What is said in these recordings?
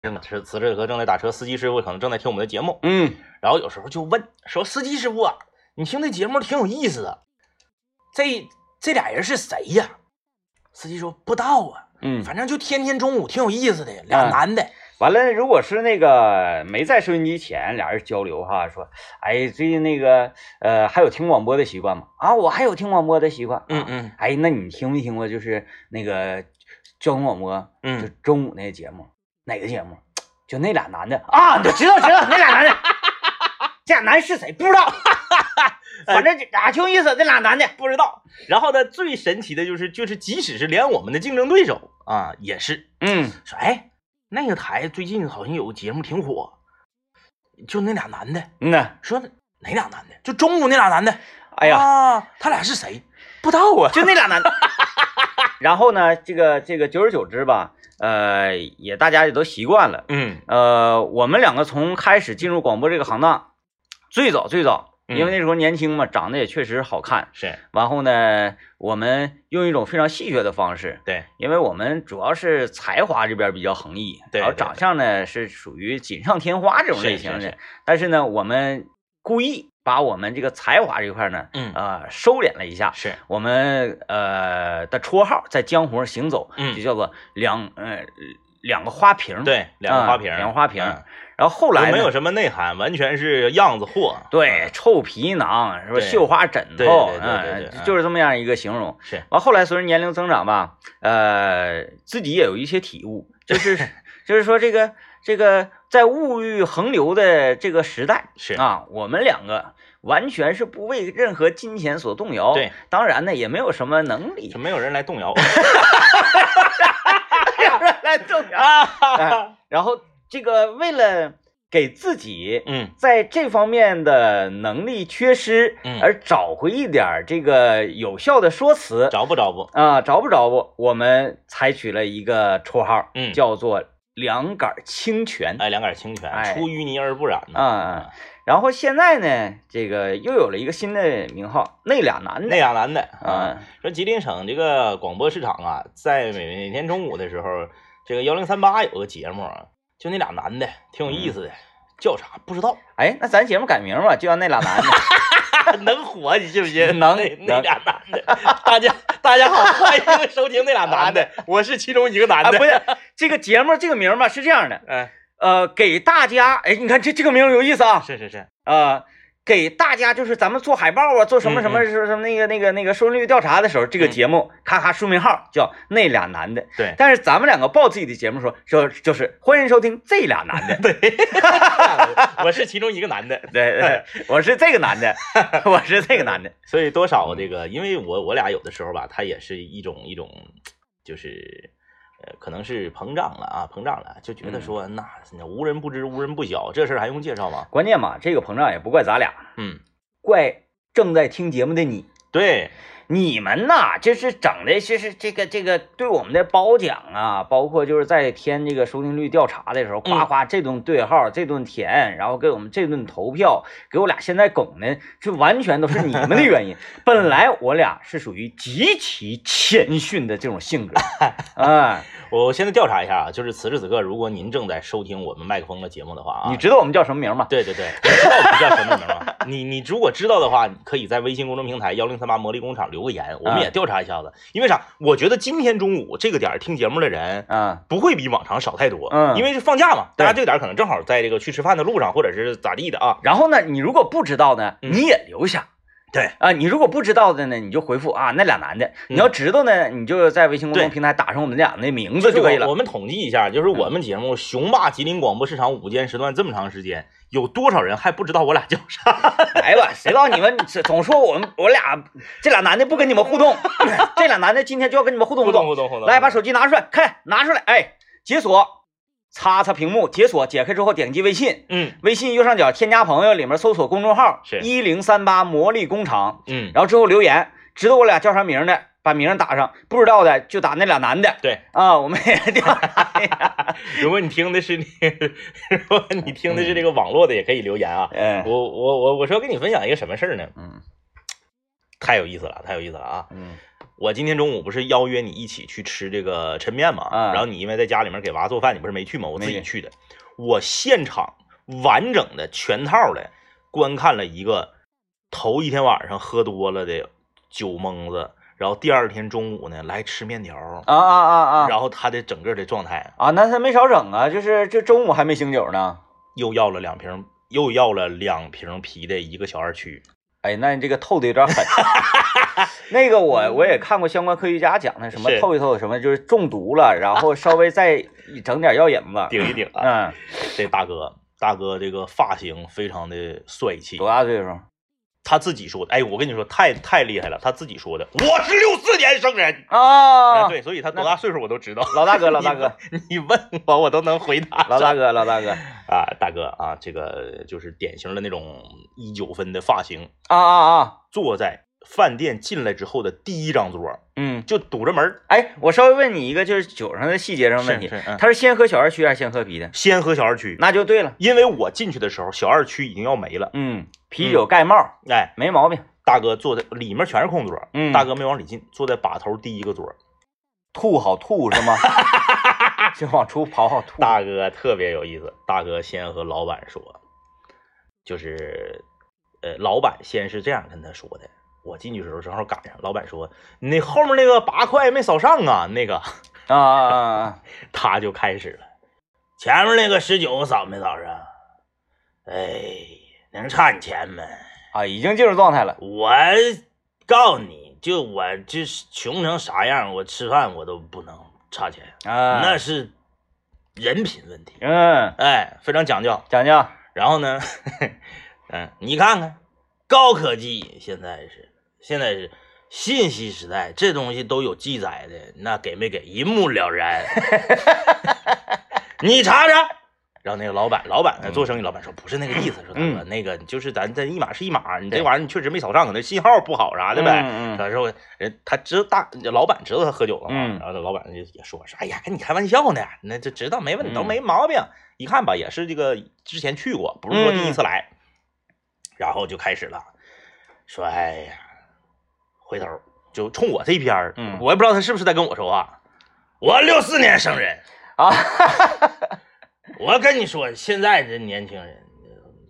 正在辞辞职和正在打车，司机师傅可能正在听我们的节目，嗯，然后有时候就问说：“司机师傅啊，你听这节目挺有意思的，这这俩人是谁呀？”司机说：“不知道啊，嗯，反正就天天中午挺有意思的，俩男的。完了，如果是那个没在收音机前，俩人交流哈，说，哎，最近那个呃，还有听广播的习惯吗？啊，我还有听广播的习惯。嗯嗯哎，那你听没听过就是那个交通广播，嗯就嗯，中午那个节目，哪个节目？就那俩男的啊，就知道知道那俩男的，这俩男的是谁不知道，反正啊挺有意思，这俩男的，不知道。然后呢，最神奇的就是，就是即使是连我们的竞争对手啊，也是嗯说，哎，那个台最近好像有个节目挺火，就那俩男的，嗯呐，说哪俩男的？就中午那俩男的。哎呀。啊，他俩是谁？不知道啊。就那俩男的。然后呢，这个这个久而久之吧，呃，也大家也都习惯了。嗯呃，我们两个从开始进入广播这个行当，最早最早，嗯因为那时候年轻嘛，长得也确实好看。是然后呢，我们用一种非常戏谑的方式，对，因为我们主要是才华这边比较横溢，然后对对长相呢是属于锦上添花这种类型的。但是呢，我们故意把我们这个才华这块呢，嗯呃，收敛了一下。是我们呃的绰号在江湖上行走，嗯就叫做两呃两个花瓶。，对两个花瓶，啊两个花瓶嗯然后后来没有什么内涵，完全是样子货。对臭皮囊是吧？绣花枕头，对就是这么样一个形容。是完后来随着年龄增长吧，呃，自己也有一些体悟，就是 就是说这个这个在物欲横流的这个时代是啊，我们两个完全是不为任何金钱所动摇。对，当然呢，也没有什么能力就没有人来动摇 来动摇。然后这个为了给自己嗯在这方面的能力缺失，嗯而找回一点儿这个有效的说辞着不着不？啊，找不着不？我们采取了一个绰号，嗯叫做“两杆清泉”。哎，两杆清泉，哎。出淤泥而不染呢。嗯嗯然后现在呢，这个又有了一个新的名号，那俩男的。那俩男的啊，啊，说吉林省这个广播市场啊，在每每天中午的时候，这个幺零三八有个节目啊，就那俩男的挺有意思的，叫啥不知道，哎，那咱节目改名吧，就叫那俩男的。能火你信不信？能那那俩男的，大家大家好，欢迎收听那俩男的，我是其中一个男啊，的，不是这个节目这个名儿吧是这样的，哎，呃，给大家，哎，你看这这个名儿有意思啊，是是是，呃，给大家就是咱们做海报啊，做什么嗯什么什么什么那个那个那个收视率调查的时候，这个嗯。节目咔咔书名号叫那俩男的，对。但是咱们两个报自己的节目说说就是欢迎收听这俩男的，对，我是其中一个男的，对对，我是这个男的，我是这个男的，所以多少这个，因为我我俩有的时候吧，他也是一种一种，就是呃，可能是膨胀了啊，膨胀了，就觉得说那那无人不知，无人不晓，这事儿还用介绍吗？关键嘛，这个膨胀也不怪咱俩，嗯，怪正在听节目的你。对，你们呐，就是整的，就是这个这个对我们的褒奖啊，包括就是在填这个收听率调查的时候，夸夸这顿对号，这顿填，然后给我们这顿投票，给我俩现在拱的，这完全都是你们的原因。本来我俩是属于极其谦逊的这种性格，哎，我现在调查一下啊，就是此时此刻，如果您正在收听我们麦克风的节目的话啊，你知道我们叫什么名吗？对对对，你知道我们叫什么名吗？你你如果知道的话，可以在微信公众平台幺零三八魔力工厂留个言，我们也调查一下子。因为啥？我觉得今天中午这个点儿听节目的人嗯，不会比往常少太多，嗯因为是放假嘛，大家这个点儿可能正好在这个去吃饭的路上，或者是咋地的啊。然后呢，你如果不知道呢，嗯你也留下。对啊，你如果不知道的呢，你就回复啊那俩男的。你要知道呢，你就在微信公众平台打上我们俩的名字就可以了。我。我们统计一下，就是我们节目雄霸吉林广播市场午间时段这么长时间，有多少人还不知道我俩叫啥？来吧，谁知道你们总总说我们我俩这俩男的不跟你们互动，这俩男的今天就要跟你们互动互动动。互动互动，来，把手机拿出来，看拿出来，哎，解锁，擦擦屏幕，解锁，解开之后点击微信，嗯微信右上角添加朋友，里面搜索公众号是一零三八魔力工厂，嗯，然后之后留言，知道我俩叫啥名的，把名打上；不知道的就打那俩男的对。啊，我们也调查一下。如果你听的是那个，如果你听的是这个网络的，也可以留言啊。嗯我我我我说跟你分享一个什么事儿呢？嗯太有意思了，太有意思了啊！嗯我今天中午不是邀约你一起去吃这个抻面嘛？嗯然后你因为在家里面给娃做饭，你不是没去吗？我自己去的，我现场完整的全套的观看了一个头一天晚上喝多了的酒蒙子，然后第二天中午呢来吃面条，啊啊啊啊然后他的整个的状态啊！那他没少整啊，就是这中午还没醒酒呢。又要了两瓶，又要了两瓶啤的一个小二曲，哎，那你这个透的有点狠。那个我我也看过相关科学家讲的，什么透一透什么，就是中毒了，然后稍微再整点药引子。顶一顶啊！嗯，这大哥，大哥这个发型非常的帅气，多大岁数他自己说的，哎，我跟你说，太太厉害了，他自己说的，我是六四年生人，啊？哎，对，所以他多大岁数我都知道。老大哥，老大哥，你问我，我都能回答。老大哥，老大哥。啊，大哥啊，这个就是典型的那种一九分的发型，啊啊啊！坐在饭店进来之后的第一张桌，嗯，就堵着门儿哎，我稍微问你一个，就是酒上的细节上的问题，是是嗯他是先喝小二区还是先喝啤的？先喝小二区，那就对了。因为我进去的时候，小二区已经要没了。嗯，啤酒盖帽，哎，没毛病。大哥坐在里面全是空桌，嗯大哥没往里进，坐在把头第一个桌。吐好吐是吗？就往出跑好吐。大哥特别有意思，大哥先和老板说，就是，呃，老板先是这样跟他说的。我进去的时候正好赶上，老板说：“你那后面那个八块没扫上啊。”那个啊！他就开始了，前面那个十九扫没扫上？哎，能差你钱吗？啊，已经进入状态了。我告诉你，就我这穷成啥样，我吃饭我都不能差钱，啊，那是人品问题。嗯，哎，非常讲究。讲究然后呢，嗯，你看看，高科技现在是现在是信息时代，这东西都有记载的，那给没给一目了然。你查查。然后那个老板，老板呢做生意，老板说不是那个意思，说大哥，那个就是咱这一码是一码，你这玩意儿你确实没扫上，可能信号不好啥的呗。嗯嗯他说人他知道大老板知道他喝酒了嘛，嗯然后这老板就也说说，哎呀，跟你开玩笑呢，那就知道没问题，都嗯没毛病。一看吧，也是这个之前去过，不是说第一次来，然后就开始了，说哎呀，回头就冲我这边儿，嗯我也不知道他是不是在跟我说话。我六四年生人，啊，我跟你说，现在这年轻人，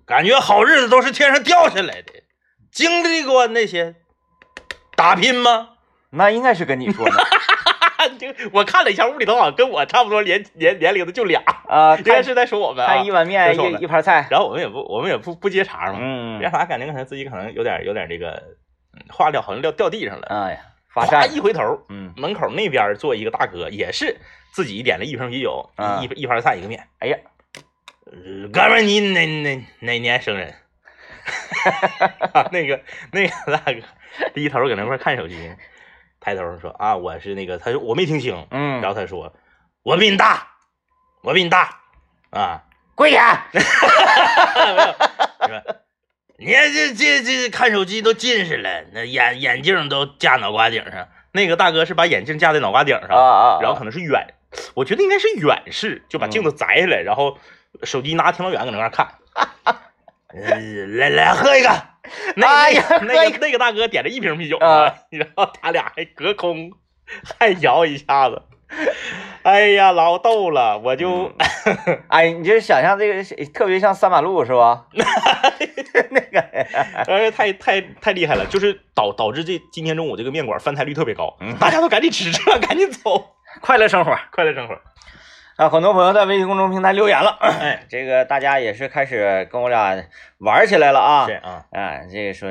感觉好日子都是天上掉下来的，经历过那些打拼吗？那应该是跟你说的 就我看了一下，屋里头好像跟我差不多年年年龄的就俩，啊。应该是在说我们啊看一。碗面一一盘菜，然后我们也不，我们也不不接茬嘛，嗯接，啥感觉可能自己可能有点有点这个嗯话撂好像掉掉地上了。哎呀，发啪站，一回头，嗯，门口那边坐一个大哥，也是自己点了一瓶啤酒，啊。一一盘菜一个面。哎呀，呃哥们，你哪哪哪年生人？那个那个大哥低头搁那块看手机，抬头说啊，我是那个，他说我没听清，嗯，然后他说我比你大，我比你大。啊，跪下，没有，说你看这这这看手机都近视了，那眼眼镜都架脑瓜顶上。那个大哥是把眼镜架在脑瓜顶上，啊啊，然后可能是远，我觉得应该是远视，就把镜子摘下来，然后手机拿挺老远搁那块儿看。呃，来来喝一个，那哎呀那那个那个大哥点了一瓶啤酒啊，然后他俩还隔空还摇一下子，哎呀，老逗了，我就、哎，你就想象这个特别像三马路是吧？那个，呃，太太太厉害了，就是导导致这今天中午这个面馆翻台率特别高，嗯大家都赶紧吃，吃了赶紧走，快乐生活。快乐生活。啊，很多朋友在微信公众平台留言了，哎，这个大家也是开始跟我俩玩起来了啊是。啊，哎，这个说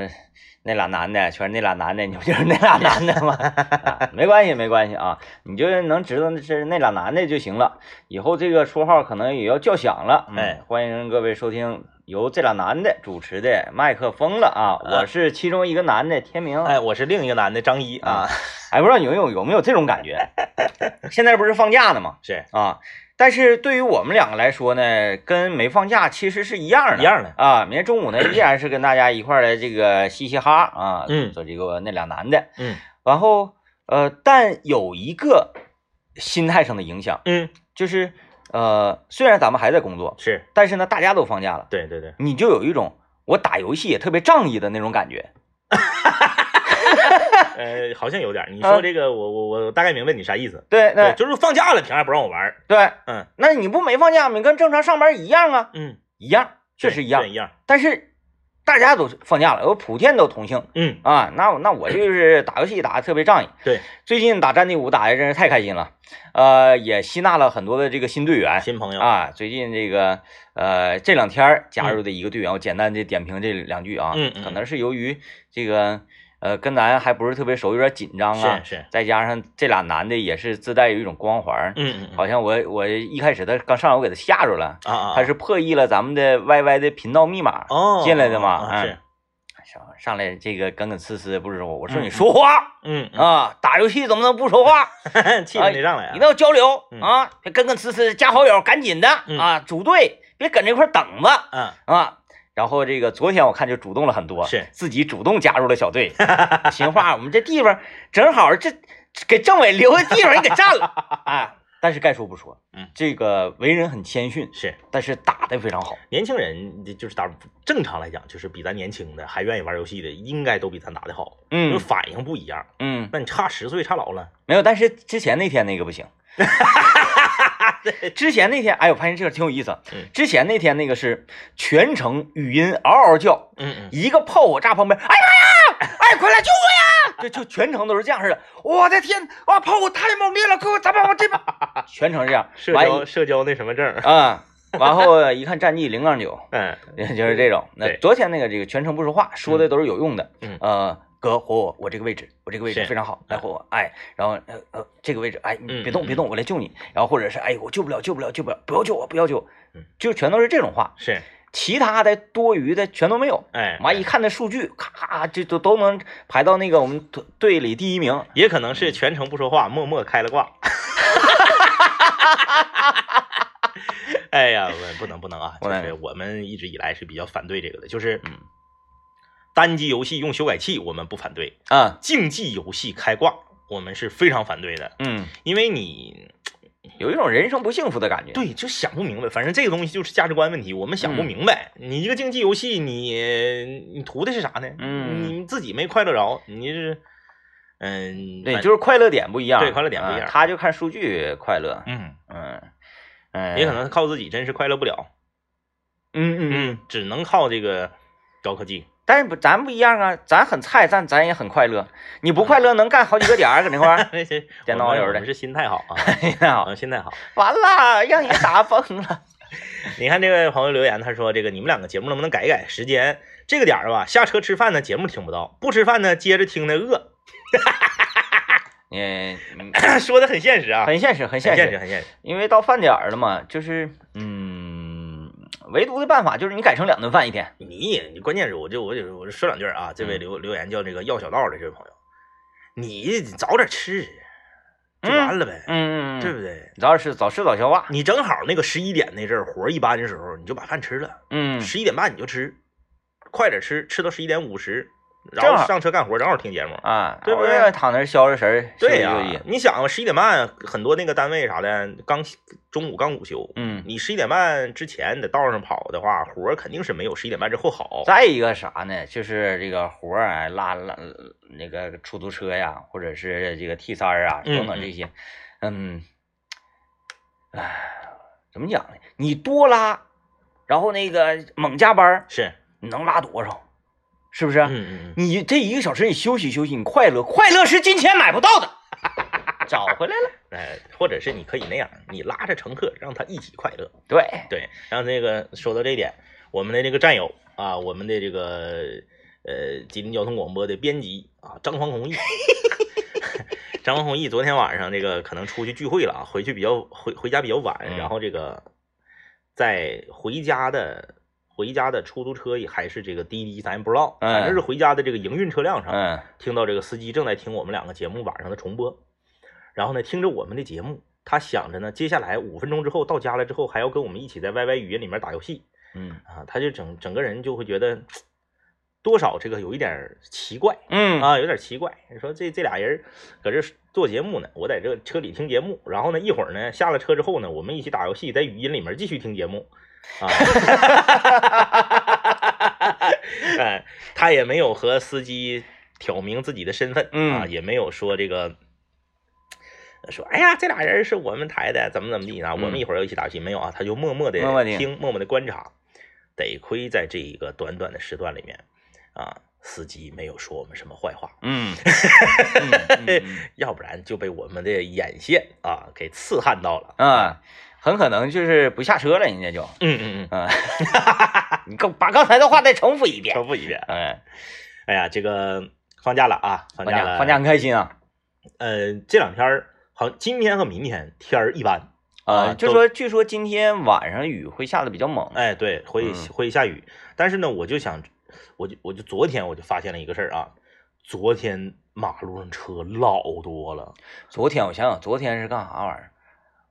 那俩男的，全是那俩男的，你不就是那俩男的吗？啊 没关系，没关系啊，你就能知道那是那俩男的就行了。以后这个绰号可能也要叫响了。嗯哎，欢迎各位收听由这俩男的主持的麦克风了啊！啊我是其中一个男的，天明。哎，我是另一个男的张一啊，哎，不知道你们有有没有这种感觉？现在不是放假呢吗？是啊，但是对于我们两个来说呢，跟没放假其实是一样的，一样的啊。明天中午呢，依然是跟大家一块儿来这个嘻嘻哈啊，嗯做这个那俩男的，嗯然后呃，但有一个心态上的影响，嗯，就是呃，虽然咱们还在工作，是但是呢，大家都放假了，对对对，你就有一种我打游戏也特别仗义的那种感觉。呃，好像有点。你说这个，我我我大概明白你啥意思。对对，就是放假了，凭啥不让我玩？对，嗯那你不没放假吗？你跟正常上班一样啊，嗯，一样，确实一样。一样。但是大家都放假了，我普天都同庆嗯，啊。那我那我就是打游戏打的特别仗义。对，最近打战地五打的真是太开心了，呃，也吸纳了很多的这个新队员。新朋友，啊。最近这个呃这两天加入的一个队员，我简单的点评这两句啊，嗯嗯。可能是由于这个呃跟咱还不是特别熟，有点紧张啊，是是，再加上这俩男的也是自带有一种光环，嗯嗯嗯，好像我我一开始他刚上来我给他吓着了。啊啊，他是破译了咱们的 YY 的频道密码哦进来的嘛？是，上上来这个耿耿呲呲不是我，我说你说话嗯啊，打游戏怎么能不说话？嗯，气氛得上来啊一定。要交流嗯啊，别耿耿呲呲，加好友，赶紧的嗯啊，组队，别搁那块等着嗯，啊。然后这个昨天我看就主动了很多，是自己主动加入了小队。心话，我们这地方正好这给政委留的地方你给占了啊。但是该说不说，嗯，这个为人很谦逊，是但是打的非常好。年轻人，就是打正常来讲，就是比咱年轻的还愿意玩游戏的，应该都比咱打的好，嗯就嗯反应不一样。嗯，那你差十岁，差老了。没有，但是之前那天那个不行。之前那天，哎，我发现这个挺有意思。嗯之前那天那个是全程语音嗷嗷叫，嗯嗯，一个炮火炸旁边，哎妈呀，哎，快来救我呀！就就全程都是这样式的。我的天，哇，炮火太猛烈了，给我咱们往这边，全程这样。社完交社交那什么证？啊，然后一看战绩零杠九，嗯 就是这种。那昨天那个这个全程不说话，说的都是有用的。嗯呃，哥活我，我这个位置，我这个位置非常好，来活我。哎，然后呃呃这个位置，哎，你别动别动，我来救你。然后或者是哎，我救不了救不了救不了，不要救我不要救就全都是这种话。是，其他的多余的全都没有。哎，完一看那数据，咔咔，这都都能排到那个我们队队里第一名。也可能是全程不说话，默默开了挂。哎呀，我不能不能啊！就是我们一直以来是比较反对这个的，就是嗯单机游戏用修改器我们不反对，啊，竞技游戏开挂我们是非常反对的，嗯，因为你有一种人生不幸福的感觉。，对就想不明白，反正这个东西就是价值观问题，我们想不嗯明白。你一个竞技游戏，你你图的是啥呢？嗯你自己没快乐着，你是嗯，对，就是快乐点不一样。对快乐点不一样啊他就看数据快乐。嗯，嗯嗯，也可能靠自己真是快乐不了，嗯嗯嗯，嗯，只能靠这个高科技。但是不，咱不一样啊，咱很菜，但咱也很快乐。你不快乐能干好几个点儿搁那块儿，那些电脑有的是心态好啊，哎呀我们心态好。完了，让人打疯了。你看这位朋友留言，他说这个你们两个节目能不能改一改时间？这个点儿吧，下车吃饭呢节目听不到，不吃饭呢接着听的饿，嗯，嗯说的很现实啊，很现实，很很现实，现实，很现实。因为到饭点儿了嘛，就是嗯，唯独的办法就是你改成两顿饭一天。你你关键是我就我就我就说两句啊，这位留留言叫这个药小道的这位朋友，你早点吃就完了呗，嗯嗯嗯，对不对？早点吃，早吃早消化。你正好那个十一点那阵儿活一般的时候，你就把饭吃了，嗯，十一点半你就吃，快点吃，吃到十一点五十，然后上车干活，正好听节目。啊，对不对躺那儿消着神儿，对呀。你想啊，十一点半很多那个单位啥的，刚中午刚午休，嗯，你十一点半之前在道上跑的话，活儿肯定是没有十一点半之后好。再一个啥呢？就是这个活儿啊，拉拉那个出租车呀，或者是这个 T 三儿啊，嗯等等这些，嗯，唉，怎么讲呢？你多拉，然后那个猛加班，是，你能拉多少？是不是？嗯嗯嗯，你这一个小时你休息休息，你快乐，快乐是金钱买不到的，找回来了。哎，或者是你可以那样，你拉着乘客，让他一起快乐。对，对，然后那个说到这一点，我们的这个战友啊，我们的这个呃吉林交通广播的编辑啊，张黄弘毅，张黄宏毅昨天晚上这个可能出去聚会了啊，回去比较回回家比较晚，嗯然后这个在回家的回家的出租车也还是这个滴滴，咱也不知道，反正是回家的这个营运车辆上，嗯听到这个司机正在听我们两个节目晚上的重播，然后呢，听着我们的节目，他想着呢，接下来五分钟之后到家了之后，还要跟我们一起在 YY 语音里面打游戏。嗯。啊，他就整整个人就会觉得多少这个有一点奇怪。嗯。啊，有点奇怪。你说这这俩人搁这做节目呢，我在这个车里听节目，然后呢一会儿呢下了车之后呢，我们一起打游戏，在语音里面继续听节目啊。哎，他也没有和司机挑明自己的身份嗯啊，也没有说这个。说，哎呀，这俩人是我们台的，怎么怎么地啊？嗯我们一会儿要一起打游戏，没有啊？他就默默地听，默默的观察。得亏在这一个短短的时段里面，啊，司机没有说我们什么坏话，嗯，嗯嗯嗯要不然就被我们的眼线啊给刺撼到了。啊，很可能就是不下车了，人家就，嗯嗯嗯，嗯，你刚把刚才的话再重复一遍，重复一遍。哎，哎呀，这个放假了啊，放放假了，放假很开心啊，呃，这两天儿好，像今天和明天天儿一般。啊，啊都就说据说今天晚上雨会下的比较猛，哎，对，会嗯会下雨，但是呢，我就想，我就我就昨天我就发现了一个事儿啊，昨天马路上车老多了。昨天我想想，昨天是干啥玩意儿？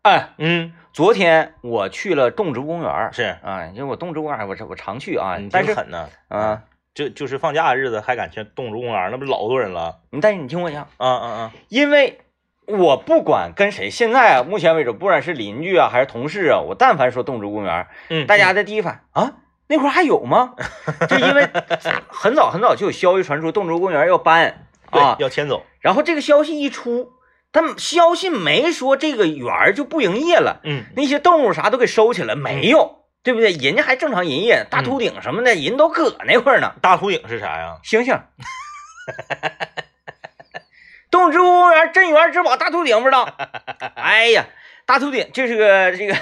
哎，嗯，昨天我去了动植物公园，是，啊，因为我动植物公园儿我我常去啊你，但是挺狠呢。啊，就就是放假的日子还敢去动植物公园，那不老多人了。你但是你听我讲，啊啊啊！因为我不管跟谁，现在啊，目前为止，不管是邻居啊还是同事啊，我但凡说动植物公园，嗯，大家的第一反应啊，那块儿还有吗？就因为很早很早就有消息传出动植物公园要搬啊，要迁走。然后这个消息一出，但消息没说这个园儿就不营业了，嗯，那些动物啥都给收起来，没有，对不对？人家还正常营业，大秃顶什么的，人都搁那块儿呢。大秃顶是啥呀？猩猩！动植物公园镇园之宝大秃顶不知道？哎呀，大秃顶这是个这个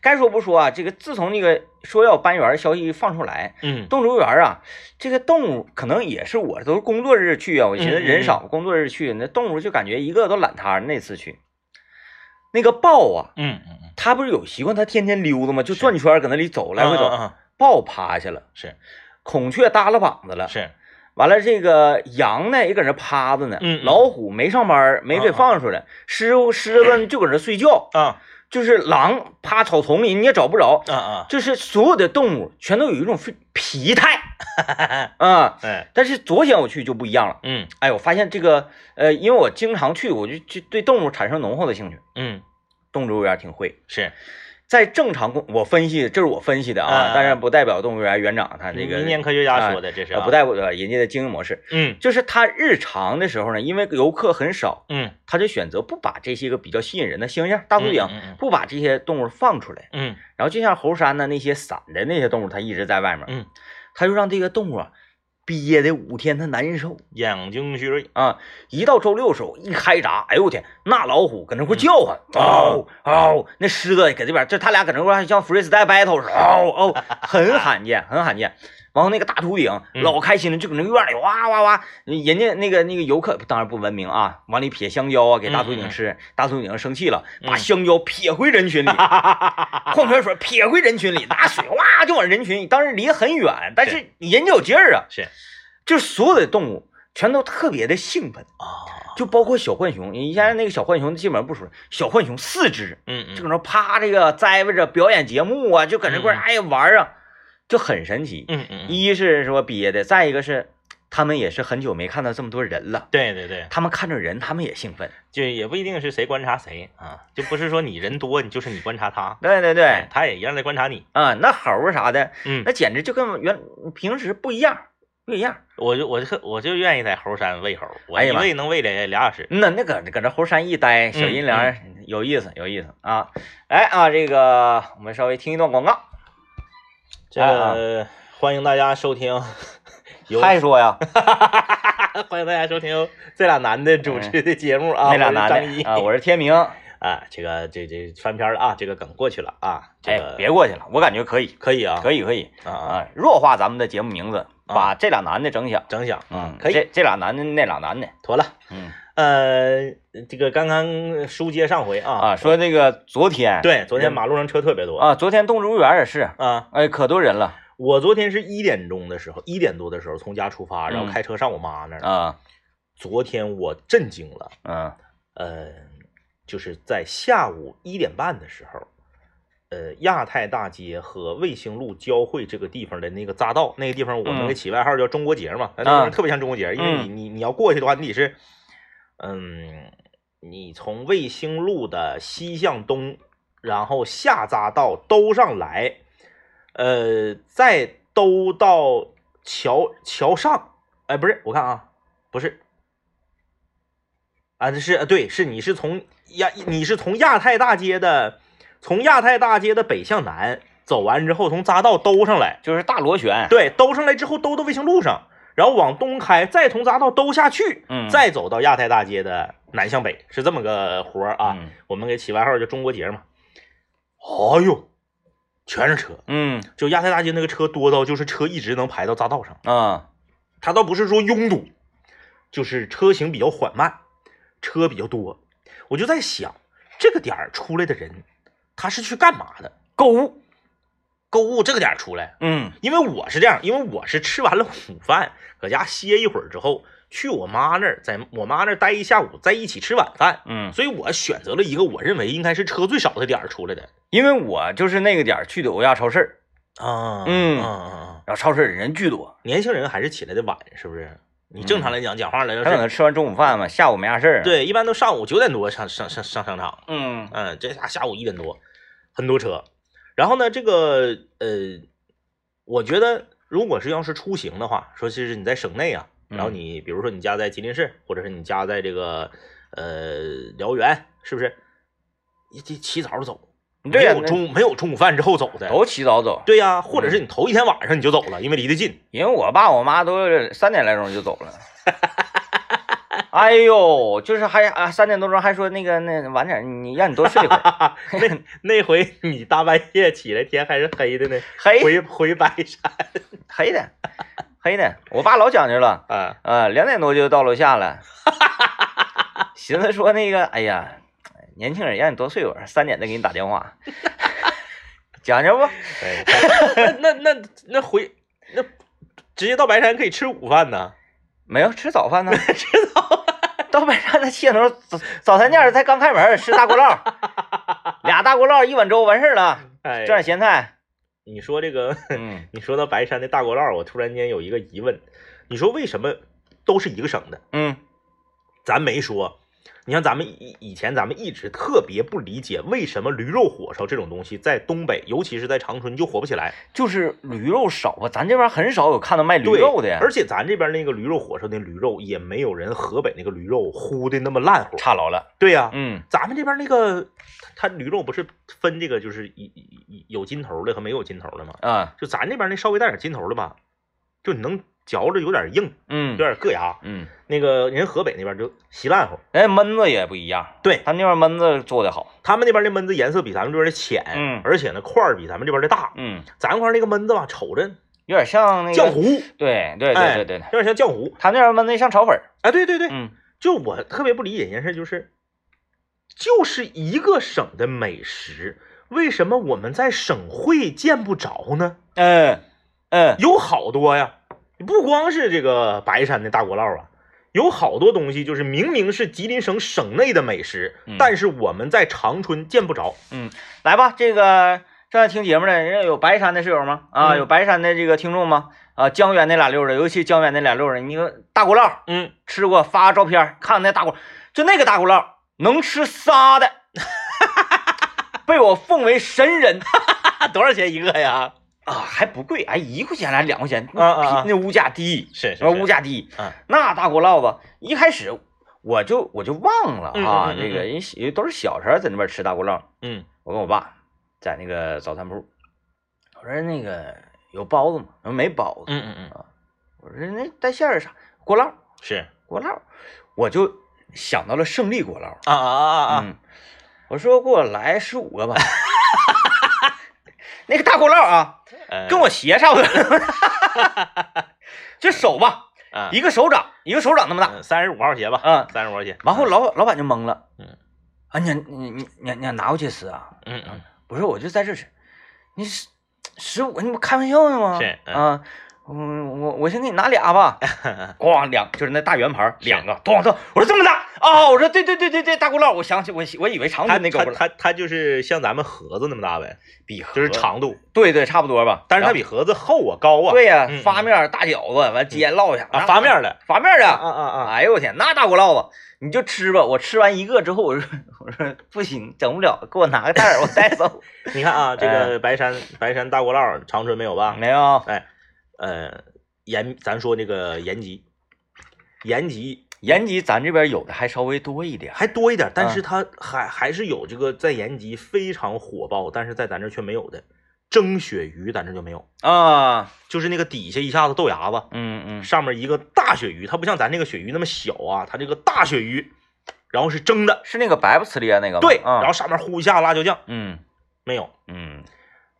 该说不说啊，这个自从那个说要搬园儿消息一放出来，嗯动植物园啊，这个动物可能也是我都是工作日去啊，我寻思人少，工作日去，那动物就感觉一个都懒摊儿。那次去，那个豹啊，嗯嗯嗯，它不是有习惯，它天天溜达吗？就转圈搁那里走，来回走。豹趴下了，是孔雀耷拉膀子了，是，完了，这个羊呢也搁那趴着呢，嗯嗯。老虎没上班，没给放出来，狮子狮子就搁那睡觉，啊。就是狼趴草丛里你也找不着，啊啊，就是所有的动物全都有一种非疲态 啊。哎，但是昨天我去就不一样了，嗯。哎，我发现这个呃，因为我经常去，我就就对动物产生浓厚的兴趣。嗯，动植物园挺会，是在正常公，我分析这是我分析的啊，嗯当然不代表动物园园长他这个民间科学家说的，这是不代表人家的经营模式。嗯。就是他日常的时候呢，因为游客很少，嗯。他就选择不把这些个比较吸引人的猩猩、大秃顶嗯嗯嗯，不把这些动物放出来。嗯。然后就像猴山呢那些散的那些动物，他一直在外面，嗯，他就让这个动物啊憋的五天他难受养精蓄锐，啊。一到周六的时候一开闸，哎呦我天，那老虎搁那块叫唤，嗯嗷嗷，那狮子搁这边，这他俩搁那块像 freestyle battle 似的，嗷嗷，很 罕见，很罕见。然后那个大秃顶嗯。老开心了，就搁那院里哇哇哇，人家那个那个游客当然不文明啊，往里撇香蕉啊给大秃顶吃，大秃顶生气了，把嗯。香蕉撇回人群里，矿泉水撇回人群里，拿水 哇就往人群里，当然离得很远，但是。人家有劲儿啊，是。就是所有的动物全都特别的兴奋，啊，就包括小浣熊，你现在那个小浣熊基本上不说，小浣熊四只嗯嗯。就搁那趴这个栽着表演节目啊，就搁那块哎呀玩儿啊，就很神奇。嗯嗯，一是说憋的，再一个是他们也是很久没看到这么多人了，对对对，他们看着人，他们也兴奋。就也不一定是谁观察谁啊，就不是说你人多，你就是你观察他，对对对，哎他也一样在观察你。啊，那猴儿啥的，嗯，那简直就跟原平时不一样，不一样。我就我就我就愿意在猴山喂猴，我喂能喂俩俩小时。那那搁搁这猴山一待，小嗯阴凉儿有意思，有意思啊！来啊，这个我们稍微听一段广告，这个欢迎大家收听，由还说呀，欢迎大家收听 这俩男的主持的节目啊，那俩男的啊，我是天明，啊，这个这这翻篇了啊，这个梗过去了啊，这哎个，别过去了，我感觉可以，可以啊，可以，可以。啊啊，啊，弱化咱们的节目名字，把这俩男的整响，整响，嗯，可以，这这俩男的，那俩男的，妥了。嗯呃，这个刚刚书接上回啊。啊，说那个昨天，对，昨天嗯马路上车特别多。啊，昨天动植物园也是，啊。哎，可多人了。我昨天是一点钟的时候，一点多的时候从家出发，然后嗯开车上我妈那儿。啊，昨天我震惊了，嗯呃，就是在下午一点半的时候，呃，亚太大街和卫星路交汇这个地方的那个匝道，那个地方我们嗯。给起外号叫中国结嘛，那地方啊特别像中国结，因为你你你要过去的话，你得是，嗯，你从卫星路的西向东，然后下匝道兜上来，呃，再兜到桥桥上，哎，不是，我看啊，不是，啊，这是啊，对，是你是从亚你是从亚太大街的，从亚太大街的北向南走完之后，从匝道兜上来，就是大螺旋，对，兜上来之后兜到卫星路上，然后往东开，再从匝道兜下去，嗯再走到亚太大街的南向北，是这么个活儿啊。嗯我们给起外号叫中国结嘛。哎呦，全是车，嗯就亚太大街那个车多到就是车一直能排到匝道上，啊，它倒不是说拥堵，就是车型比较缓慢，车比较多。我就在想，这个点儿出来的人，他是去干嘛的？购物，购物这个点儿出来，嗯因为我是这样，因为我是吃完了午饭，搁家歇一会儿之后，去我妈那儿，在我妈那儿待一下午，在一起吃晚饭。嗯，所以我选择了一个我认为应该是车最少的点儿出来的。因为我就是那个点儿去的欧亚超市，啊嗯啊啊啊！然后超市人巨多，年轻人还是起来的晚，是不是？你正常来讲，讲话来他可能吃完中午饭嘛，下午没啥事儿，，对，一般都上午九点多上上上上商场，嗯嗯，这下下午一点多，很多车。然后呢，这个呃，我觉得如果是要是出行的话，说其实你在省内啊，嗯然后你比如说你家在吉林市，或者是你家在这个呃辽源，是不是？一得起早走，没有中没有中午饭之后走的，都起早走，对呀、或者是你头一天晚上你就走了，因为离得近。因为我爸我妈都是三点来钟就走了。哎呦，就是还啊三点多钟还说那个那晚点你让你多睡一会儿，那那回你大半夜起来，天还是黑的呢，黑回回白山黑的黑的，我爸老讲究了，啊，呃两点多就到楼下了，寻思说那个哎呀年轻人让你多睡会儿，三点再给你打电话，讲究不？那那那回那直接到白山可以吃午饭呢，没有吃早饭呢，吃早到晚上那七点钟早早餐店才刚开门，吃大锅烙，俩大锅烙一碗粥完事儿了，哎蘸，点咸菜，你说这个，嗯你说到白山的大锅烙，我突然间有一个疑问，你说为什么都是一个省的？嗯。咱没说，你像咱们以以前咱们一直特别不理解，为什么驴肉火烧这种东西在东北，尤其是在长春就火不起来。就是驴肉少啊，咱这边很少有看到卖驴肉的呀，而且咱这边那个驴肉火烧的驴肉也没有人河北那个驴肉烀的那么烂乎。差老了，对呀、嗯咱们这边那个它驴肉不是分这个就是有有有筋头的和没有筋头的吗？啊就咱这边那稍微带点筋头的吧，就你能嚼着有点硬，嗯有点硌牙。嗯，那个人河北那边就稀烂乎，人家焖子也不一样，对他那边焖子做的好，他们那边的焖子颜色比咱们这边的浅，嗯而且呢块儿比咱们这边的大。嗯，咱块那个焖子吧，瞅着有点像那个浆糊，对对对哎对对对，有点像浆糊。他那边焖的像炒粉儿，哎，对对对，嗯就我特别不理解一件事，就是就是一个省的美食，为什么我们在省会见不着呢？嗯嗯有好多呀，不光是这个白山的大锅烙啊，有好多东西就是明明是吉林省省内的美食，嗯但是我们在长春见不着。嗯，来吧，这个正在听节目的人家有白山的室友吗？啊，嗯有白山的这个听众吗？啊，江源那俩溜的，尤其江源那俩溜的，你说大锅烙嗯，吃过，发个照片看看那大锅，就那个大锅烙能吃仨的，被我奉为神人 多少钱一个呀？啊，还不贵，哎，一块钱还是两块钱？啊啊啊那物价低，是是啊，物价低。嗯那大锅烙子，一开始我就我就忘了嗯啊，嗯嗯这个人小都是小时候在那边吃大锅烙。嗯我跟我爸在那个早餐铺，我说那个有包子吗？没包子。嗯嗯嗯，我说那带馅儿是啥？锅烙，是锅烙，我就想到了胜利锅烙。啊啊啊啊！嗯，我说给我来十五个吧。那个大锅烙啊，呃跟我鞋差不多，这手吧，啊一个手掌，一个手掌那么大。三十五号鞋吧，嗯，三十五号鞋。完后老老板就懵了，嗯，啊，你你你你你拿过去吃啊？嗯嗯不是，我就在这吃，你十十五，你不开玩笑呢吗？是嗯啊，我我我先给你拿俩吧，咣两就是那大圆盘两个，咣咚，我说这么大啊，我说对对对对对，大锅烙，我想起我我以为长它春那个它它它就是像咱们盒子那么大呗，比盒就是，长度，对对，差不多吧，但是它比盒子厚啊高啊。对呀嗯，发面大饺子，完煎烙下啊，发面的。发面儿的，啊啊啊！哎呦我天，那大锅烙子，你就吃吧。我吃完一个之后，我说我说不行，整不了，给我拿个袋儿，我带走。你看啊，这哎个白山白山大锅烙，长春没有吧？没有，呃，延咱说那个延吉，延吉延吉咱这边有的还稍微多一点，还多一点，但是嗯它还还是有这个在延吉非常火爆，但是在咱这却没有的蒸鳕鱼，咱这就没有，啊，就是那个底下一下子豆芽子，嗯嗯上面一个大鳕鱼，它不像咱那个鳕鱼那么小啊，它这个大鳕鱼，然后是蒸的，是那个白不呲咧那个吗？对，啊然后上面呼一下辣椒酱，嗯没有，嗯，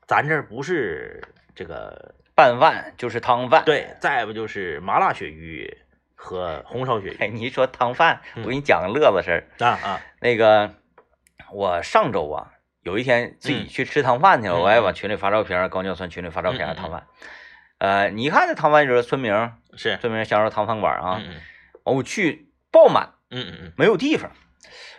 咱这不是这个，拌饭就是汤饭。对，再不就是麻辣鳕鱼和红烧鳕哎，鱼你一说汤饭，嗯我给你讲个乐子事儿。啊啊，那个，我上周啊，有一天自己嗯去吃汤饭去了，嗯我还往群里发照片，高尿酸群里发照片汤饭。呃，你一看这汤饭就是村明，是，村明香肉汤饭馆啊，嗯我去爆满，嗯嗯嗯没有地方。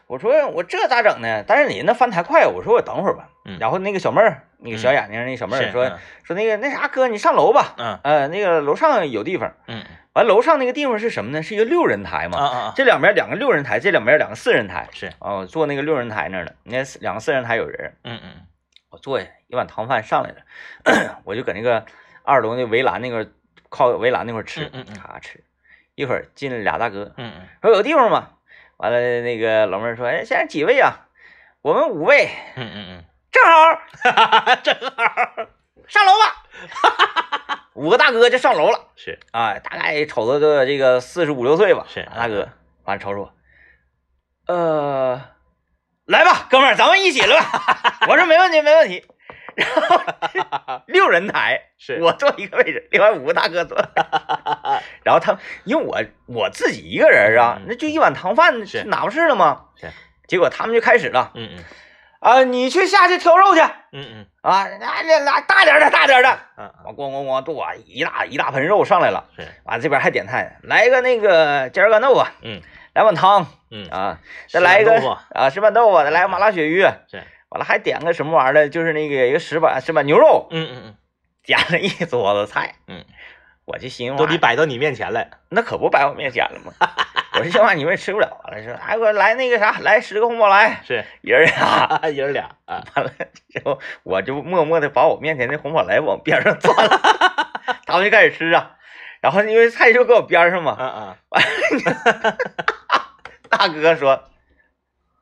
我说我这咋整呢？但是你那饭太快，我说我等会儿吧。嗯。然后那个小妹儿，那个小眼睛那个小妹儿说说那个那啥哥，你上楼吧。嗯。呃，那个楼上有地方。嗯。完楼上那个地方是什么呢？是一个六人台嘛。啊啊啊，这两边两个六人台，这两边两个四人台。是，哦，坐那个六人台那儿呢，那两个四人台有人，嗯嗯。我坐下，一碗汤饭上来了，我就搁那个二楼那围栏那个靠围栏那块儿吃，嗯咔吃，一会儿进来俩大哥，嗯嗯。说有地方吗？完了，那个老妹儿说，哎，现在几位啊？我们五位，嗯嗯嗯正好嗯，正好上楼吧。五个大哥就上楼了，是，啊，大概瞅着个这个四十五六岁吧，是大哥，完了瞅瞅我，呃，来吧，哥们儿，咱们一起来吧？我说没问题，没问题。然后六人台，是我坐一个位置，另外五个大哥坐。然后他，因为我我自己一个人啊嗯，那就一碗汤饭，是哪不是了吗？是。结果他们就开始了嗯嗯啊，你去下去挑肉去。嗯，嗯。啊那那那大点的，大点的。嗯嗯，完，咣咣咣，剁一大一大盆肉上来了。是，完这边还点菜，来个那个尖儿干豆腐，嗯。来碗汤嗯。啊，再来一个啊石板豆腐，再来个麻辣鳕鱼，是，完了还点个什么玩意儿的，就是那个一个石板石板牛肉，嗯嗯嗯，点了一桌子菜，嗯，我就寻思都得摆到你面前来，那可不摆我面前了吗？我说这玩意你们也吃不了，完了说哎给我来那个啥，来十个红包来，是，一人俩，爷儿俩 啊，完了之后我就默默的把我面前的红宝来往边上钻了，他们就开始吃啊，然后因为菜就搁我边上嘛，嗯嗯，大哥说：“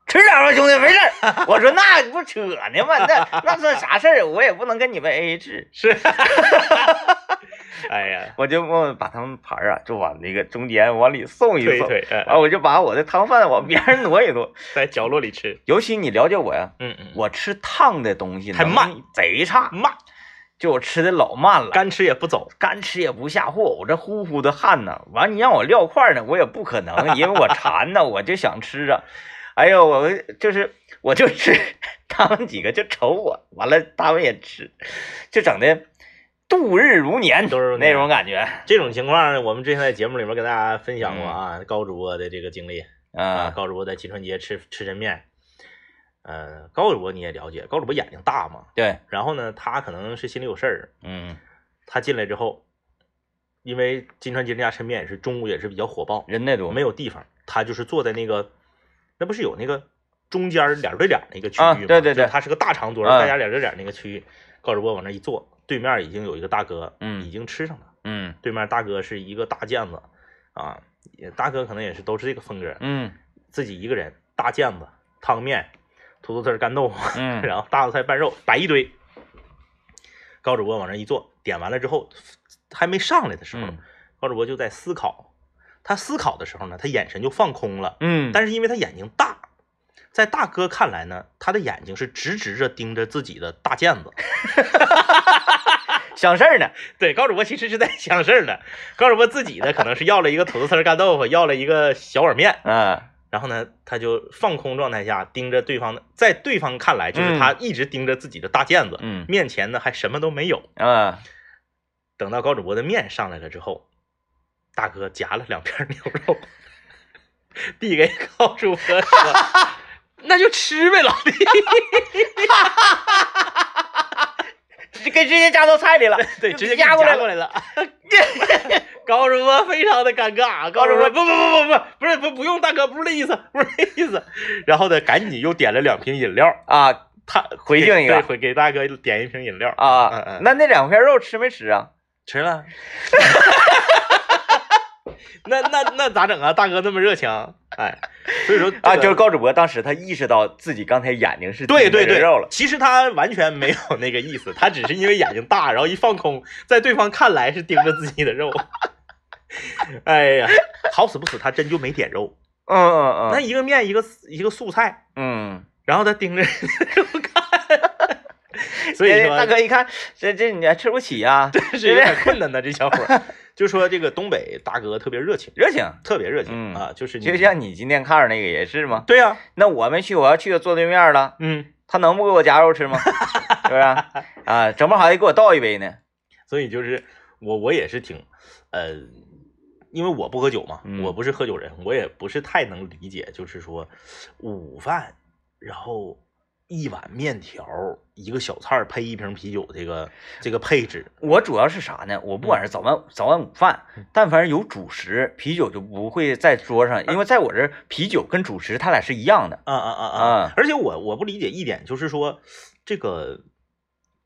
吃点吧，兄弟，没事儿。”我说：“那不扯呢吗？那那算啥事儿？我也不能跟你们 A A 制。是，哎呀”，我就默默把他们盘儿啊，就往那个中间往里送一送，推推，嗯完我就把我的汤饭往边上挪一挪。在角落里吃，尤其你了解我呀，嗯嗯，我吃烫的东西还慢。贼差，慢，就我吃的老慢了，干吃也不走，干吃也不下货，我这呼呼的汗呢。完，你让我撂块儿呢，我也不可能，因为我馋呢，我就想吃啊。哎呦，我就是我就吃，他们几个就瞅我，完了他们也吃，就整的度日如年，度日如年那种感觉。这种情况，我们之前在节目里面跟大家分享过啊，高主播的这个经历啊，啊，高主播在金川街吃吃抻面，呃，高主播你也了解，高主播眼睛大嘛，对，然后呢，他可能是心里有事儿，嗯，他进来之后，因为金川街这家抻面也是中午也是比较火爆，人太多，没有地方，他就是坐在那个，那不是有那个中间脸对脸那个区域啊吗？对对对他是个大长桌，啊大家脸对脸那个区域，高主播往那一坐，对面已经有一个大哥，嗯已经吃上了，嗯。对面大哥是一个大腱子，啊，也大哥可能也是都是这个风格，嗯。自己一个人大腱子汤面、土豆丝干豆腐，嗯 然后大头菜拌肉摆一堆，高主播往那一坐，点完了之后还没上来的时候，嗯高主播就在思考。他思考的时候呢，他眼神就放空了，嗯，但是因为他眼睛大，在大哥看来呢，他的眼睛是直直着盯着自己的大腱子。想事儿呢，对，高主播其实是在想事儿呢。高主播自己呢，可能是要了一个土豆丝干豆腐，要了一个小碗面，嗯然后呢，他就放空状态下盯着对方的，在对方看来就是他一直盯着自己的大腱子，嗯面前呢还什么都没有。嗯 等到高主播的面上来了之后，大哥夹了两片牛肉，递给高主播说：“那就吃呗，老弟。这给直接加到菜里了，”对，直接压过来过来了。高主播非常的尴尬，高主播不不不不不，不是不不用，大哥不是那意思，不是那意思。然后呢，赶紧又点了两瓶饮料，啊他回敬一个对回给大哥点一瓶饮料。啊嗯嗯，那那两片肉吃没吃啊？吃了。那那那咋整啊？大哥那么热情，哎，所以说啊，这个就是高主播当时他意识到自己刚才眼睛是对对对肉了，，其实他完全没有那个意思，他只是因为眼睛大，然后一放空，在对方看来是盯着自己的肉。哎呀，好死不死，他真就没点肉，嗯嗯嗯，那一个面一个一个素菜，嗯，然后他盯着肉看，所以哎说大哥一看这这你还吃不起呀，是有点困难的这小伙儿。就说这个东北大哥特别热情，热情，特别热情、嗯啊，就是就像你今天看着那个也是吗？对呀、那我没去，我要去坐对面了，嗯，他能不给我夹肉吃吗？是不是？啊，整不好还得给我倒一杯呢。所以就是我我也是挺呃，因为我不喝酒嘛，嗯我不是喝酒人，我也不是太能理解，就是说午饭然后一碗面条，一个小菜配一瓶啤酒，这个这个配置，我主要是啥呢？我不管是早晚早晚午饭嗯，但凡是有主食，啤酒就不会在桌上，因为在我这儿啤酒跟主食它俩是一样的。啊啊啊啊而且我我不理解一点，就是说这个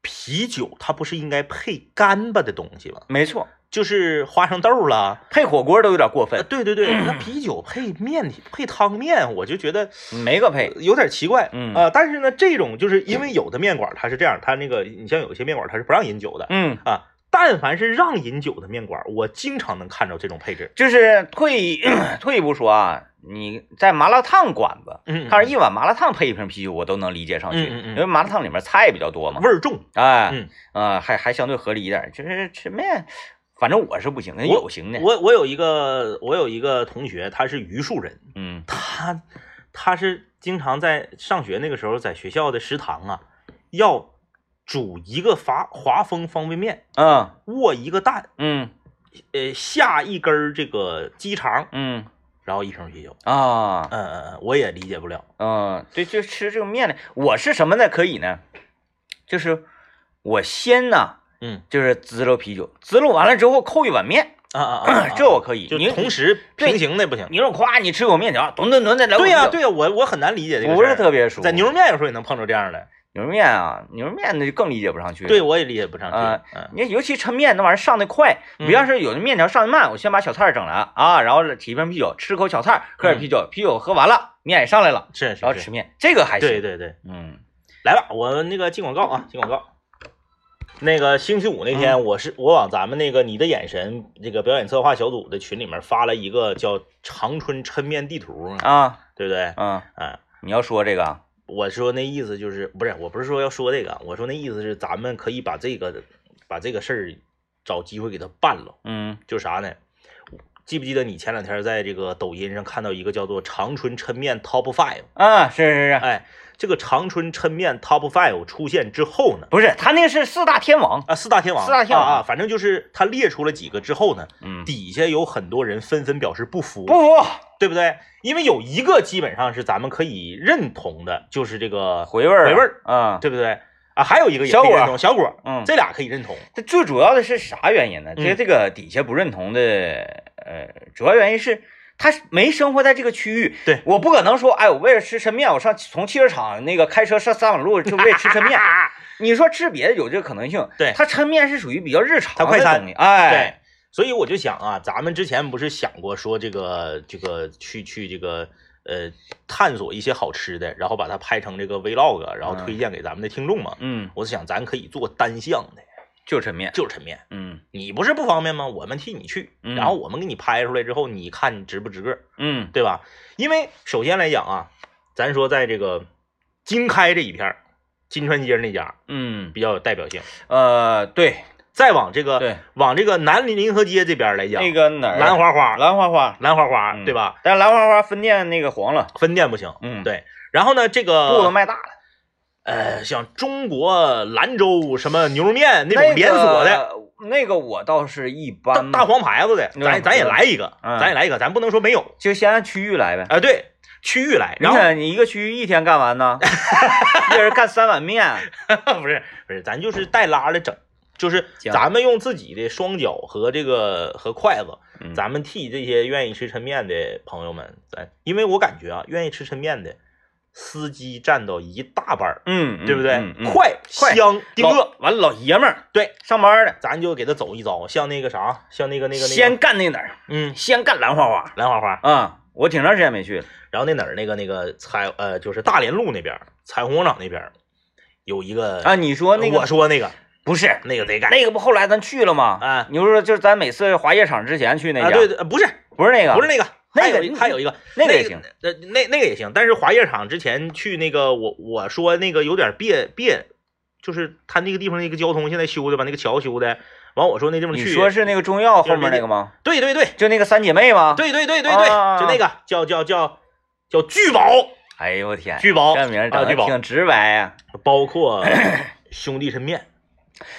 啤酒它不是应该配干巴的东西吗？没错，就是花生豆了，配火锅都有点过呃，分，对对对，那 啤酒配面体配汤面，我就觉得没个配。有点奇怪，嗯啊，但是呢，这种就是因为有的面馆它是这样，它那个你像有一些面馆它是不让饮酒的嗯，啊，但凡是让饮酒的面馆，我经常能看到这种配置，就是退 退一步说啊，你在麻辣烫馆子，嗯，看着一碗麻辣烫配一瓶啤酒，我都能理解上去，嗯嗯嗯因为麻辣烫里面菜比较多嘛。味儿重，哎，嗯啊，还还相对合理一点，就是吃面，反正我是不行的，有行的，我我有一个我有一个同学，他是榆树人，嗯他他是经常在上学那个时候，在学校的食堂啊，要煮一个华华丰方便面，嗯卧一个蛋，嗯呃，下一根儿这个鸡肠，嗯然后一瓶啤酒。啊，嗯嗯嗯，我也理解不了。嗯，对，就吃这个面呢，我是什么呢？可以呢，就是我先呢，嗯就是滋溜啤酒，滋溜完了之后扣一碗面，啊啊 啊，这我可以。就你同时平行的不行。你说夸你吃口面条，吨吨吨的来对呀、对呀、我我很难理解这个不是特别熟。在牛肉面有时候也能碰着这样的，牛肉面啊，牛肉面那就更理解不上去。对，我也理解不上去。啊嗯你看尤其抻面那玩意儿上的快，嗯不像是有的面条上的慢，我先把小菜整了啊，然后提一瓶啤酒，吃口小菜，喝点啤酒，啤酒喝完了，面也上来了，是，然后吃面，这个还行。对对对，嗯来吧，我那个进广告啊，进广告。那个星期五那天，嗯我是我往咱们那个你的眼神这个表演策划小组的群里面发了一个叫长春抻面地图嘛，啊对不对？嗯，嗯，你要说这个，我说那意思就是不是，我不是说要说这个，我说那意思是咱们可以把这个把这个事儿找机会给他办了。嗯就啥呢？记不记得你前两天在这个抖音上看到一个叫做长春抻面 Top Five？啊，是是是，哎，这个长春抻面 Top Five 出现之后呢，不是他那个是四大天王，啊，四大天王，四大天王。啊啊，反正就是他列出了几个之后呢，嗯，底下有很多人纷纷表示不服，不服。对不对？因为有一个基本上是咱们可以认同的，就是这个回味回味儿。啊，对不对？啊，还有一个也小果可以认同，小果，嗯，这俩可以认同。这最主要的是啥原因呢？嗯。这这个底下不认同的，呃，主要原因是他没生活在这个区域。对我不可能说，哎，我为了吃抻面，我上从汽车厂那个开车上三马路就为吃抻面。你说吃别的有这个可能性，对他抻面是属于比较日常的它快餐哎，对，所以我就想啊，咱们之前不是想过说这个这个去去这个呃探索一些好吃的，然后把它拍成这个 vlog，然后嗯推荐给咱们的听众嘛。嗯，我是想咱可以做单向的，就是抻面，就是抻面。嗯你不是不方便吗？我们替你去，嗯然后我们给你拍出来之后，你看你值不值个，嗯对吧？因为首先来讲啊，咱说在这个经开这一片儿，金川街那家嗯，比较有代表性。呃，对再往这个对，往这个南临河街这边来讲，那个哪儿，兰花花，兰花花，兰花花，嗯对吧？但是兰花花分店那个黄了，分店不行，嗯，，对。然后呢，这肚子个卖大了，呃，像中国兰州什么牛肉面那那种连锁的。个那个我倒是一般，大黄牌子的，嗯咱咱也来一个，嗯咱也来一个，咱不能说没有就先按区域来呗。啊。对，区域来，然后你看你一个区域一天干完呢，一人干三碗面，不是不是，咱就是带拉的整，就是咱们用自己的双脚和这个和筷子，嗯咱们替这些愿意吃抻面的朋友们，咱因为我感觉啊，愿意吃抻面的，司机占到一大半儿，嗯，对不对？嗯嗯快、快香、定乐，完了老爷们儿对，上班的，咱就给他走一遭，像那个啥，像那个那个那个，先干那哪儿，嗯，先干兰花花兰花花，啊！我挺长时间没去了。然后那哪儿那个那个彩呃，就是大连路那边彩虹广场那边有一个啊，，你说那个我说那个不是那个得干那个不后来咱去了吗？啊你说就是咱每次滑夜场之前去那啊，家，对对，呃不是不是那个，不是那个，那个一还有一个那个也行，呃，那那个也行，但是滑夜场之前去那个，我我说那个有点别别，就是他那个地方那个交通现在修的把，那个桥修的，完我说那地方去，你说是那个中药后面那个吗？对对对就那个三姐妹吗？对对对对对，啊就那个叫叫叫叫聚宝，哎呦我天，聚宝这名儿挺直白啊。包括 兄弟抻面，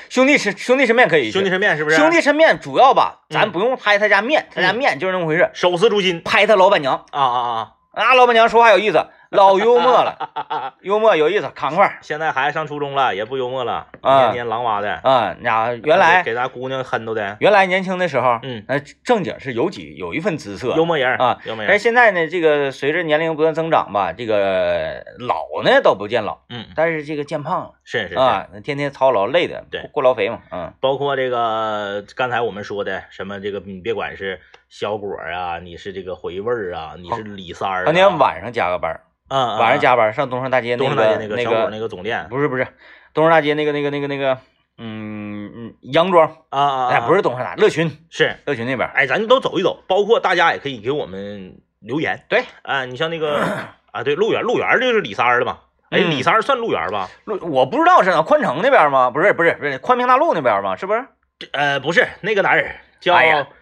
兄弟吃兄弟吃面可以，兄弟吃面是不是？兄弟吃面主要吧，咱嗯不用拍他家面，他家面就是那么回事，手撕猪心。拍他老板娘。啊啊啊。啊，老板娘说话有意思，老幽默了！幽默有意思，扛块现在孩子上初中了，也不幽默了，啊。年年狼哇的，啊。那原来给咱姑娘憨豆的，原来年轻的时候，嗯，那正经是有几有一份姿色。幽默人啊，幽默人，但是现在呢，这个随着年龄不断增长吧，这个老呢倒不见老，嗯，但是这个见胖了是是是。啊，天天操劳累的，对。过劳肥嘛，嗯。包括这个刚才我们说的什么这个，你别管是小果儿啊，你是这个回味儿啊，你是李三儿、啊，当天晚上加个班儿，嗯，嗯晚上加班上东胜大街那东个胜大街那个那小果那个总店。不是不是东胜大街那个那个那个那个，嗯嗯，杨庄，啊啊，哎，不是是东胜大乐群，是，乐群那边，哎，咱就都走一走，包括大家也可以给我们留言，对，啊，你像那个 啊，对，路园路园就是李三儿的嘛，哎，嗯李三儿算路园吧？路我不知道是哪宽城那边吗？不是不是不是宽平大路那边吗？是不是？呃，不是那个哪儿叫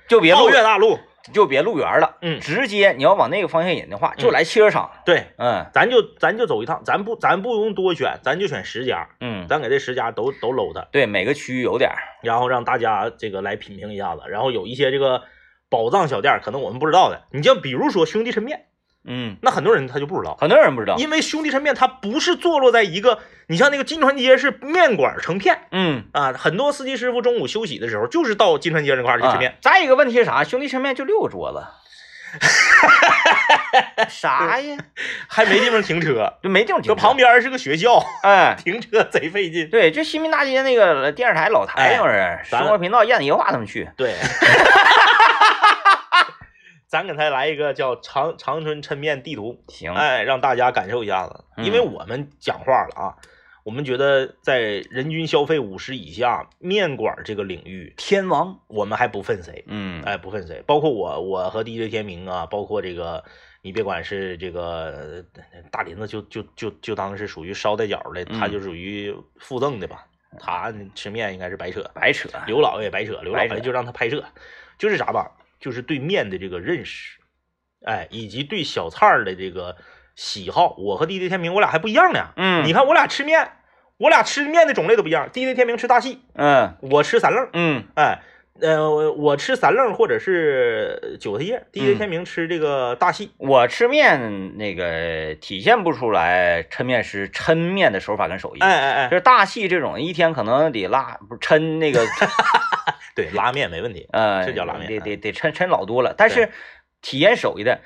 就别路皓月大路，就别路园了，嗯直接你要往那个方向引的话，就来汽车厂，对，嗯咱就咱就走一趟，咱不咱不用多选，咱就选十家，嗯，咱给这十家都都搂它。对，每个区域有点，然后让大家这个来品评一下子，然后有一些这个宝藏小店，可能我们不知道的，你像比如说兄弟抻面，嗯，那很多人他就不知道，很多人不知道，因为兄弟抻面它不是坐落在一个，你像那个金川街是面馆成片嗯。啊，很多司机师傅中午休息的时候就是到金川街那块去吃面啊，再一个问题是啥？兄弟抻面就六个桌子，啥呀？还没地方停车，就没地方停车。旁边是个学校，哎，停车贼费劲。对，就新民大街那个电视台老台哎那儿，生活频道燕子野话他们去。对，咱给他来一个叫长长春抻面地图，行，哎，让大家感受一下子，因为嗯我们讲话了啊，我们觉得在人均消费五十以下面馆这个领域，天王，我们还不分谁，嗯，哎，不分谁，包括我，我和 DJ 天明啊，包括这个，你别管是这个呃大林子就，就就就当是属于捎带脚的，他嗯就属于附赠的吧，他吃面应该是白扯，白扯。刘老爷白扯，刘老爷就让他拍摄，就是啥吧，就是对面的这个认识，哎，以及对小菜儿的这个喜好，我和弟弟天明我俩还不一样呢。嗯，你看我俩吃面，我俩吃面的种类都不一样。弟弟天明吃大细，嗯我吃三愣，嗯哎，呃，我我吃三愣或者是韭菜叶，DJ 嗯天明吃这个大细。我吃面那个体现不出来抻面师抻面的手法跟手艺。哎哎哎，就是大细这种，一天可能得拉不是抻那个 对，拉面没问题。呃，这叫拉面得得得抻抻老多了。但是体验手艺的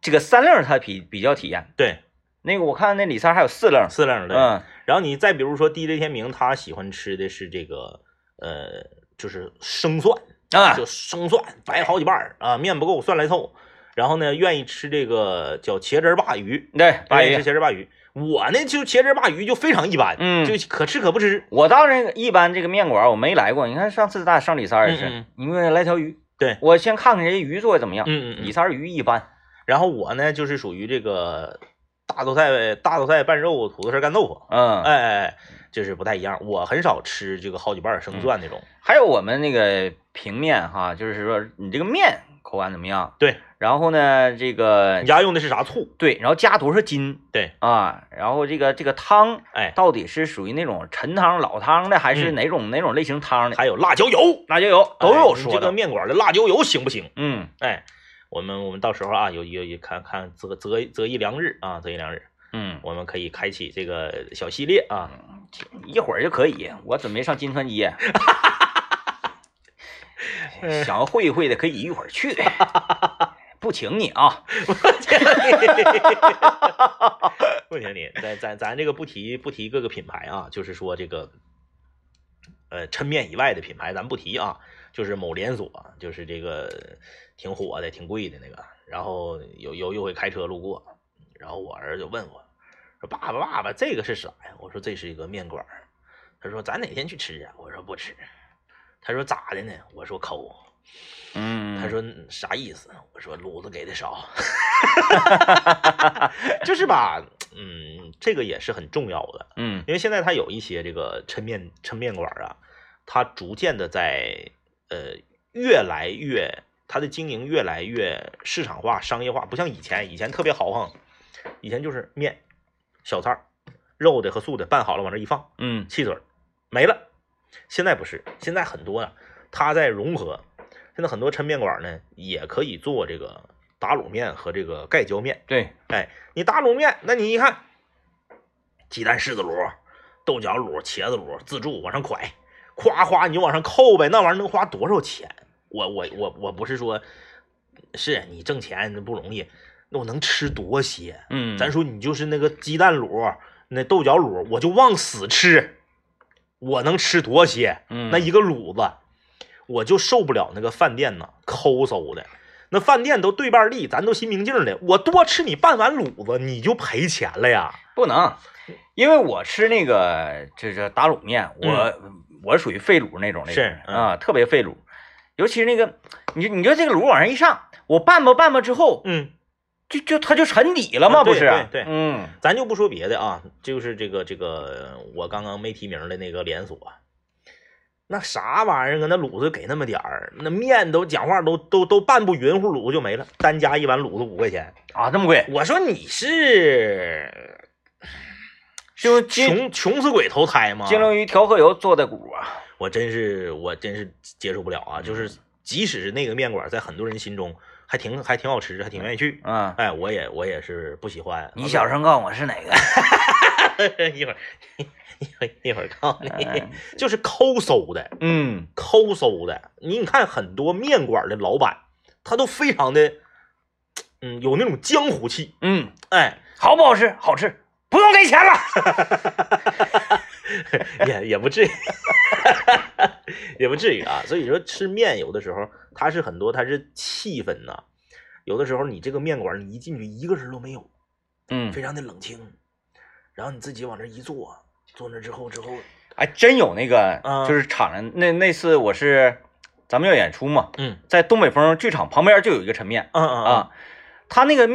这个三愣它比比较体验。对，那个我看那李三还有四愣，四愣对。嗯然后你再比如说 DJ 天明，他喜欢吃的是这个呃，就是生蒜。啊就生蒜掰好几瓣儿啊，面不够蒜来凑。然后呢，愿意吃这个叫茄汁儿鲅鱼，对，鲅愿意吃茄汁儿鲅鱼。我呢就茄汁儿鲅鱼就非常一般，嗯就可吃可不吃。我当然一般这个面馆我没来过，你看上次咱俩上李三儿也是，嗯嗯你给我来条鱼，对我先看看人家鱼做的怎么样。嗯嗯嗯。李三儿鱼一般，然后我呢就是属于这个大头菜大头菜拌肉，土豆丝干豆腐，嗯，哎哎哎，就是不太一样。我很少吃这个好几瓣儿生蒜那种。还有我们那个平面哈，就是说你这个面口感怎么样？对，然后呢，这个你家用的是啥醋？对，然后加多少斤？对啊，然后这个这个汤哎，到底是属于那种陈汤老汤的，还是嗯哪种、哪种类型汤的？还有辣椒油，辣椒油都有哎这个。面馆的辣椒油行不行？嗯哎，我们我们到时候啊，有有有看看择择择一良日啊，择一良日，嗯，我们可以开启这个小系列啊。一会儿就可以。我准备上金川街，想要会一会的可以一会儿去，不请你啊。不请你，咱咱咱这个不提不提各个品牌啊，就是说这个，呃，抻面以外的品牌咱不提啊，就是某连锁，就是这个挺火的、挺贵的那个。然后有有一回开车路过，然后我儿子就问我，说：“爸爸爸爸，这个是啥呀？”我说：“这是一个面馆儿。”他说：“咱哪天去吃啊？”我说：“不吃。”他说：“咋的呢？”我说：“抠。”嗯，他说啥意思？我说卤子给的少，就是吧，嗯，这个也是很重要的，嗯因为现在它有一些这个抻面抻面馆啊，它逐渐的在呃越来越，它的经营越来越市场化、商业化，不像以前，以前特别豪横，以前就是面、小菜儿、肉的和素的拌好了往这一放，嗯汽水儿没了。现在不是，现在很多啊，它在融合。现在很多抻面馆呢，也可以做这个打卤面和这个盖浇面。对，哎，你打卤面，那你一看，鸡蛋柿子卤、豆角卤、茄子卤自助往上蒯，夸夸你就往上扣呗，那玩意儿能花多少钱？我我我我不是说，是你挣钱不容易，那我能吃多些？嗯，咱说你就是那个鸡蛋卤、那豆角卤，我就往死吃，我能吃多些？嗯那一个卤子，我就受不了那个饭店呐抠搜的。那饭店都对半利，咱都心明镜的，我多吃你半碗卤子，你就赔钱了呀？不能，因为我吃那个这这打卤面，我、我属于废卤那种那种嗯是嗯啊，特别废卤，尤其是那个，你就你就这个卤往上一上，我拌吧拌吧之后，嗯，就就它就沉底了嘛，不是？对对嗯咱就不说别的啊，就是这个这个我刚刚没提名的那个连锁，那啥玩意儿啊？那卤子给那么点儿，那面都讲话都都都拌不匀乎，卤子就没了，单加一碗卤子五块钱。啊，这么贵，我说你是是用穷穷死鬼投胎吗？金龙鱼调和油做的骨啊，我真是我真是接受不了啊！就是即使是那个面馆，在很多人心中还挺还挺好吃，还挺愿意去。嗯，哎，我也我也是不喜欢。你小声告诉我是哪个？一会儿一会儿一会儿告诉你嗯，就是抠搜的，嗯抠搜的。你你看很多面馆的老板，他都非常的，嗯，有那种江湖气。嗯，哎，好不好吃？好吃，不用给钱了。也也不至于，也不至于啊。所以说吃面有的时候它是很多，它是气氛呐。有的时候你这个面馆你一进去一个人都没有，嗯，非常的冷清，然后你自己往这一坐，坐那之后之后，哎，真有那个，啊就是场上那那次我是咱们要演出嘛，嗯在东北风剧场旁边就有一个抻面嗯嗯啊，他那个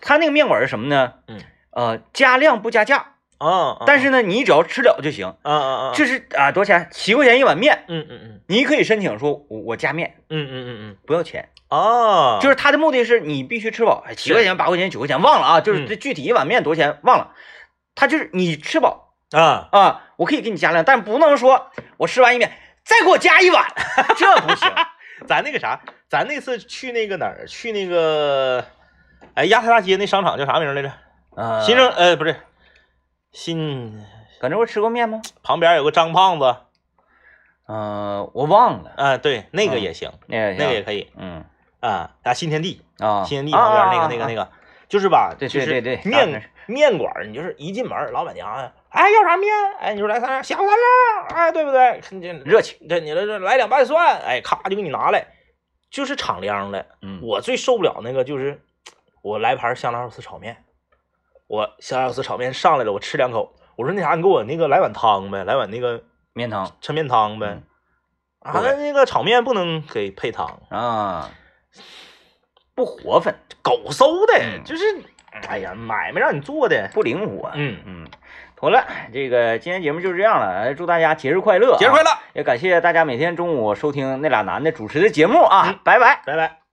他那个面馆是什么呢？嗯呃，加量不加价，啊，但是呢，你只要吃了就行。啊啊啊，这是啊，多少钱？七块钱一碗面，嗯嗯嗯你可以申请说，我我加面嗯嗯嗯嗯不要钱，哦，就是他的目的是你必须吃饱，哎，七块钱、八块钱、九块钱忘了啊，就是嗯这具体一碗面多少钱忘了，他就是你吃饱啊，啊，我可以给你加量，但不能说我吃完一面再给我加一碗，这不行。咱那个啥，咱那次去那个哪儿？去那个，哎，亚太大街那商场叫啥名来着？啊，新生，呃，不是，新搁那块吃过面吗？旁边有个张胖子，嗯，我忘了，啊，对，那个嗯也行，那个那个也可以嗯啊，啊，新天地，啊，新天地旁边那个那个那个，个，就是吧，对就是对对对面面馆，你就是一进门，老板娘啊，哎，要啥面？哎，你说来三小三乐，哎，对不对？热情，对，你这这来两瓣蒜，哎，咔就给你拿来，就是敞亮的。嗯，我最受不了那个就是，我来盘香辣肉丝炒面，我香辣肉丝炒面上来了，我吃两口，我说那啥，你给我那个来碗汤呗，来碗那个面汤抻面汤呗。嗯啊，那那个炒面不能给配汤，啊，不活粉，狗搜的，嗯就是，哎呀，买卖让你做的，不灵活，嗯，嗯，妥了，这个今天节目就是这样了，祝大家节日快乐、节日快，乐，也感谢大家每天中午收听那俩男的主持的节目啊，嗯拜拜。拜拜。